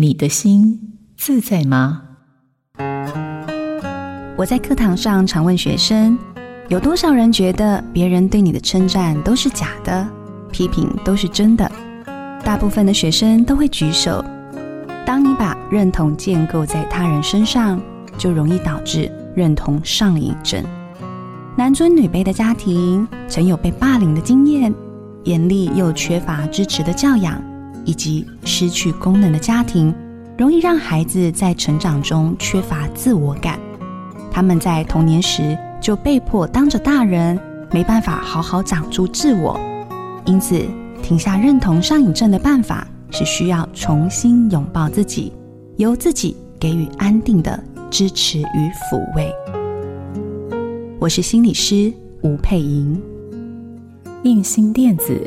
你的心自在吗？我在课堂上常问学生，有多少人觉得别人对你的称赞都是假的，批评都是真的？大部分的学生都会举手。当你把认同建构在他人身上，就容易导致认同上瘾症。男尊女卑的家庭，曾有被霸凌的经验，严厉又缺乏支持的教养。以及失去功能的家庭，容易让孩子在成长中缺乏自我感。他们在童年时就被迫当着大人，没办法好好长出自我。因此，停下认同上瘾症的办法是需要重新拥抱自己，由自己给予安定的支持与抚慰。我是心理师吴佩莹，印心电子。